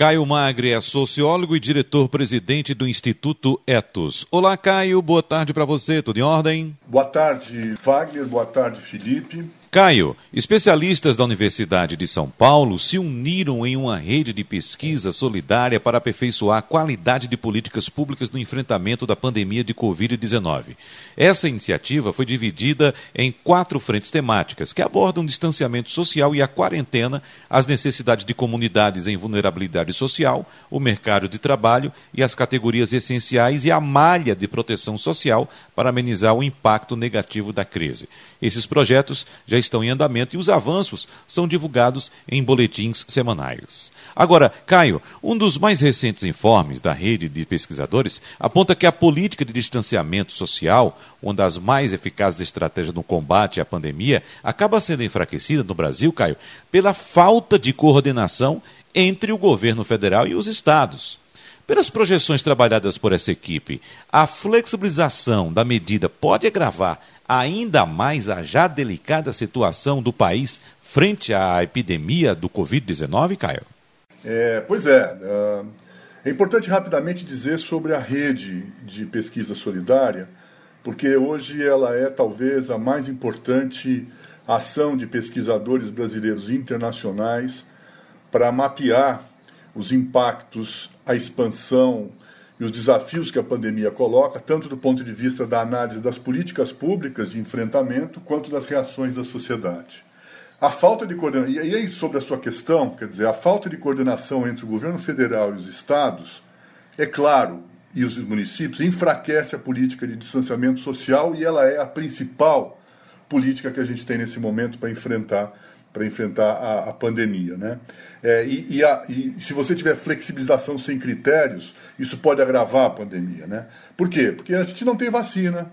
Caio Magre é sociólogo e diretor-presidente do Instituto Etos. Olá, Caio, boa tarde para você, tudo em ordem? Boa tarde, Wagner, boa tarde, Felipe. Caio, especialistas da Universidade de São Paulo se uniram em uma rede de pesquisa solidária para aperfeiçoar a qualidade de políticas públicas no enfrentamento da pandemia de Covid-19. Essa iniciativa foi dividida em quatro frentes temáticas que abordam o distanciamento social e a quarentena, as necessidades de comunidades em vulnerabilidade social, o mercado de trabalho e as categorias essenciais e a malha de proteção social para amenizar o impacto negativo da crise. Esses projetos já estão em andamento e os avanços são divulgados em boletins semanais. Agora, Caio, um dos mais recentes informes da rede de pesquisadores aponta que a política de distanciamento social, uma das mais eficazes estratégias no combate à pandemia, acaba sendo enfraquecida no Brasil, Caio, pela falta de coordenação entre o governo federal e os estados. Pelas projeções trabalhadas por essa equipe, a flexibilização da medida pode agravar ainda mais a já delicada situação do país frente à epidemia do Covid-19, Caio? É, pois é. Uh, é importante rapidamente dizer sobre a rede de pesquisa solidária, porque hoje ela é talvez a mais importante ação de pesquisadores brasileiros e internacionais para mapear os impactos, a expansão e os desafios que a pandemia coloca, tanto do ponto de vista da análise das políticas públicas de enfrentamento, quanto das reações da sociedade. A falta de coordenação, e aí sobre a sua questão, quer dizer, a falta de coordenação entre o governo federal e os estados, é claro, e os municípios, enfraquece a política de distanciamento social e ela é a principal política que a gente tem nesse momento para enfrentar para enfrentar a, a, pandemia. Né? É, e, e, a, e, se você tiver flexibilização sem critérios, isso pode agravar a pandemia. Né? Por quê? Porque a gente não tem vacina,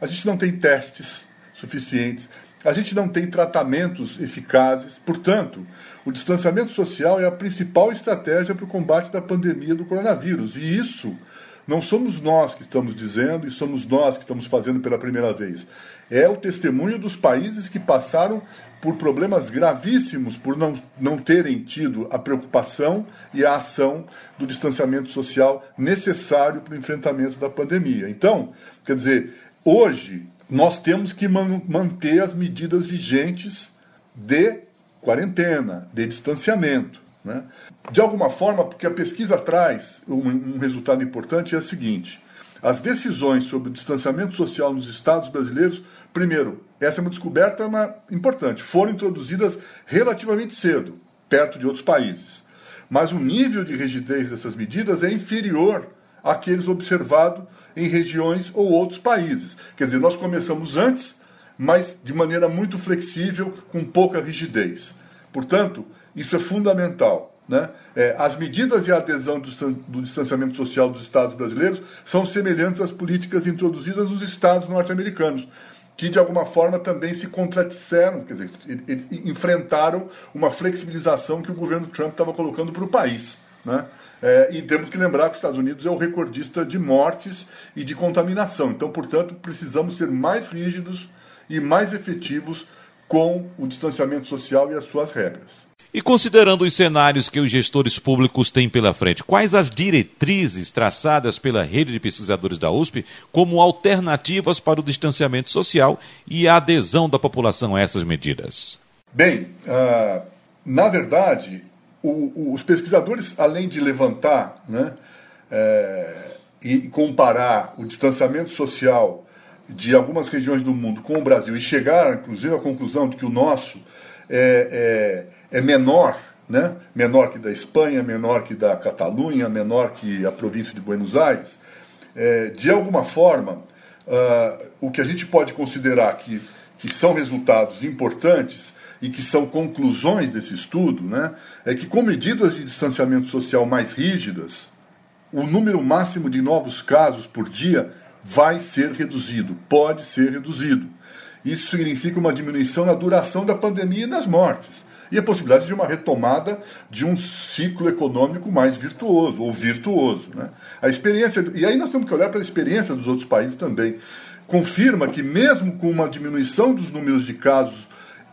a gente não tem testes suficientes, a gente não tem tratamentos eficazes. Portanto, o distanciamento social é a principal estratégia para o combate da pandemia do coronavírus. E isso não somos nós que estamos dizendo e somos nós que estamos fazendo pela primeira vez. É o testemunho dos países que passaram por problemas gravíssimos por não, não terem tido a preocupação e a ação do distanciamento social necessário para o enfrentamento da pandemia. Então, quer dizer, hoje nós temos que man manter as medidas vigentes de quarentena, de distanciamento. Né? De alguma forma, porque a pesquisa traz um, um resultado importante, é o seguinte: as decisões sobre o distanciamento social nos estados brasileiros, primeiro, essa é uma descoberta uma, importante, foram introduzidas relativamente cedo, perto de outros países. Mas o nível de rigidez dessas medidas é inferior àqueles observados em regiões ou outros países. Quer dizer, nós começamos antes, mas de maneira muito flexível, com pouca rigidez. Portanto, isso é fundamental. Né? É, as medidas e a adesão do, do, distanciamento social dos Estados brasileiros são semelhantes às políticas introduzidas nos Estados norte-americanos, que de alguma forma também se contradisseram, quer dizer, enfrentaram uma flexibilização que o governo Trump estava colocando para o país. Né? É, e temos que lembrar que os Estados Unidos é o recordista de mortes e de contaminação. Então, portanto, precisamos ser mais rígidos e mais efetivos com o distanciamento social e as suas regras. E considerando os cenários que os gestores públicos têm pela frente, quais as diretrizes traçadas pela rede de pesquisadores da USP como alternativas para o distanciamento social e a adesão da população a essas medidas? Bem, uh, na verdade, o, os pesquisadores, além de levantar né, é, e comparar o distanciamento social de algumas regiões do mundo com o Brasil e chegar, inclusive, à conclusão de que o nosso é, é é menor, né? menor que da Espanha, menor que da Catalunha, menor que a província de Buenos Aires, é, de alguma forma, uh, o que a gente pode considerar que, que são resultados importantes e que são conclusões desse estudo, né, é que com medidas de distanciamento social mais rígidas, o número máximo de novos casos por dia vai ser reduzido, pode ser reduzido. Isso significa uma diminuição na duração da pandemia e das mortes e a possibilidade de uma retomada de um ciclo econômico mais virtuoso, ou virtuoso. Né? A experiência, e aí nós temos que olhar para a experiência dos outros países também. Confirma que, mesmo com uma diminuição dos números de casos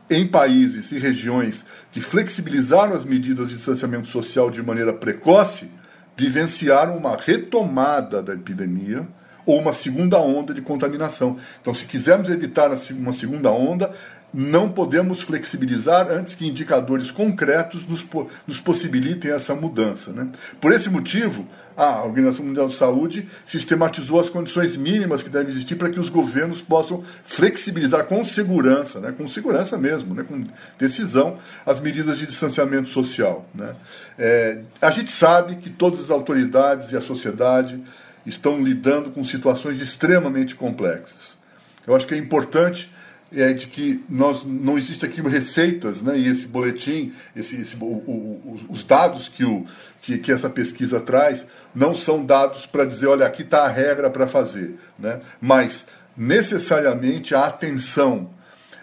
em países e regiões que flexibilizaram as medidas de distanciamento social de maneira precoce vivenciaram uma retomada da epidemia ou uma segunda onda de contaminação. Então, se quisermos evitar uma segunda onda, não podemos flexibilizar antes que indicadores concretos nos, nos possibilitem essa mudança. Né? Por esse motivo, a Organização Mundial de Saúde sistematizou as condições mínimas que devem existir para que os governos possam flexibilizar com segurança, né? com segurança mesmo, né? com decisão, as medidas de distanciamento social. Né? É, a gente sabe que todas as autoridades e a sociedade estão lidando com situações extremamente complexas. Eu acho que é importante é de que nós não existe aqui receitas, né? E esse boletim, esse, esse o, o, os dados que, o, que, que essa pesquisa traz, não são dados para dizer, olha, aqui está a regra para fazer, né? Mas necessariamente a atenção,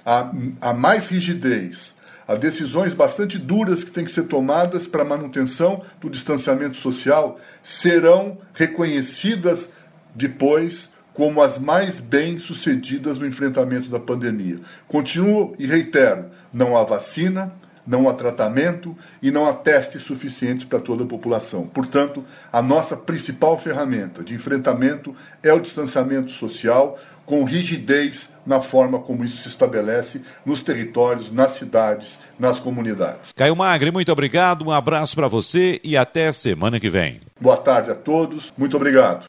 a, a mais rigidez, a decisões bastante duras que têm que ser tomadas para a manutenção do distanciamento social serão reconhecidas depois como as mais bem-sucedidas no enfrentamento da pandemia. Continuo e reitero: não há vacina, não há tratamento e não há testes suficientes para toda a população. Portanto, a nossa principal ferramenta de enfrentamento é o distanciamento social, com rigidez na forma como isso se estabelece nos territórios, nas cidades, nas comunidades. Caio Magre, muito obrigado, um abraço para você e até semana que vem. Boa tarde a todos, muito obrigado.